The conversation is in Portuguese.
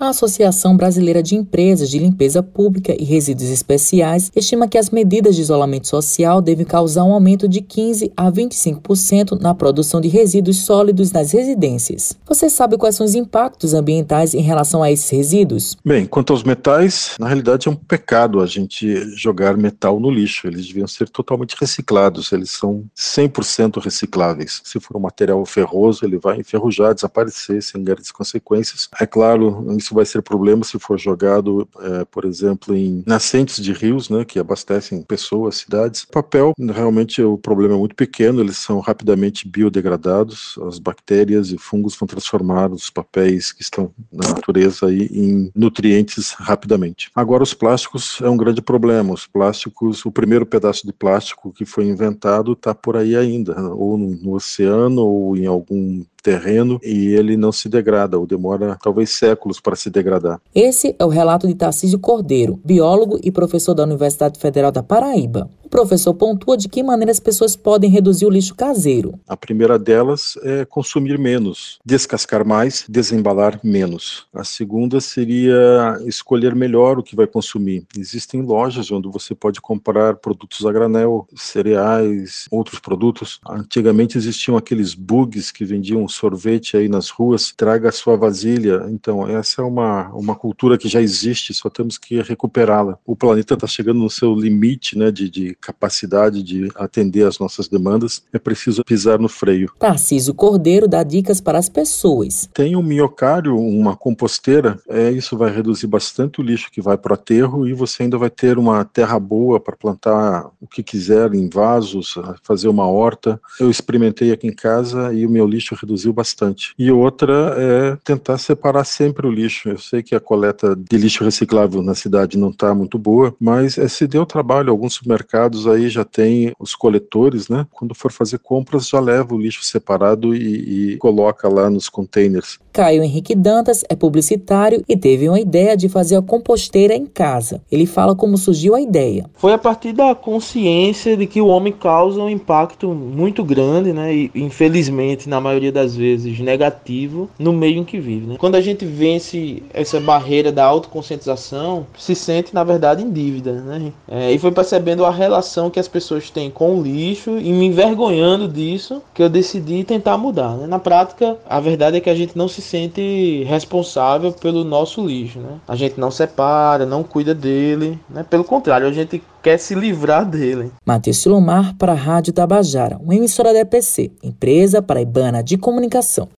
A Associação Brasileira de Empresas de Limpeza Pública e Resíduos Especiais estima que as medidas de isolamento social devem causar um aumento de 15 a 25% na produção de resíduos sólidos nas residências. Você sabe quais são os impactos ambientais em relação a esses resíduos? Bem, quanto aos metais, na realidade é um pecado a gente jogar metal no lixo. Eles deviam ser totalmente reciclados, eles são 100% recicláveis. Se for um material ferroso, ele vai enferrujar, desaparecer sem grandes consequências. É claro, isso isso vai ser problema se for jogado, é, por exemplo, em nascentes de rios, né, que abastecem pessoas, cidades. Papel, realmente, o problema é muito pequeno, eles são rapidamente biodegradados, as bactérias e fungos vão transformar os papéis que estão na natureza aí em nutrientes rapidamente. Agora, os plásticos é um grande problema. Os plásticos, o primeiro pedaço de plástico que foi inventado está por aí ainda, ou no, no oceano ou em algum terreno e ele não se degrada, ou demora talvez séculos para se degradar. Esse é o relato de Tarcísio Cordeiro, biólogo e professor da Universidade Federal da Paraíba. O professor pontua de que maneira as pessoas podem reduzir o lixo caseiro. A primeira delas é consumir menos, descascar mais, desembalar menos. A segunda seria escolher melhor o que vai consumir. Existem lojas onde você pode comprar produtos a granel, cereais, outros produtos. Antigamente existiam aqueles bugs que vendiam sorvete aí nas ruas, traga a sua vasilha. Então, essa é uma, uma cultura que já existe, só temos que recuperá-la. O planeta está chegando no seu limite né, de, de capacidade de atender às nossas demandas, é preciso pisar no freio. Tarcísio Cordeiro dá dicas para as pessoas. Tem um miocário, uma composteira, é, isso vai reduzir bastante o lixo que vai para o aterro e você ainda vai ter uma terra boa para plantar o que quiser em vasos, fazer uma horta. Eu experimentei aqui em casa e o meu lixo reduziu bastante. E outra é tentar separar sempre o lixo. Eu sei que a coleta de lixo reciclável na cidade não está muito boa, mas é, se deu trabalho, alguns supermercados mercados aí já tem os coletores, né? Quando for fazer compras, já leva o lixo separado e, e coloca lá nos containers. Caio Henrique Dantas é publicitário e teve uma ideia de fazer a composteira em casa. Ele fala como surgiu a ideia. Foi a partir da consciência de que o homem causa um impacto muito grande, né? E infelizmente, na maioria das vezes, negativo no meio em que vive. Né? Quando a gente vence essa barreira da autoconscientização, se sente, na verdade, em dívida. Né? É, e foi percebendo a relação relação que as pessoas têm com o lixo e me envergonhando disso que eu decidi tentar mudar. Né? Na prática, a verdade é que a gente não se sente responsável pelo nosso lixo. Né? A gente não separa, não cuida dele. Né? Pelo contrário, a gente quer se livrar dele. Matheus Silomar para a Rádio Tabajara, uma emissora da EPC, empresa paraibana de comunicação.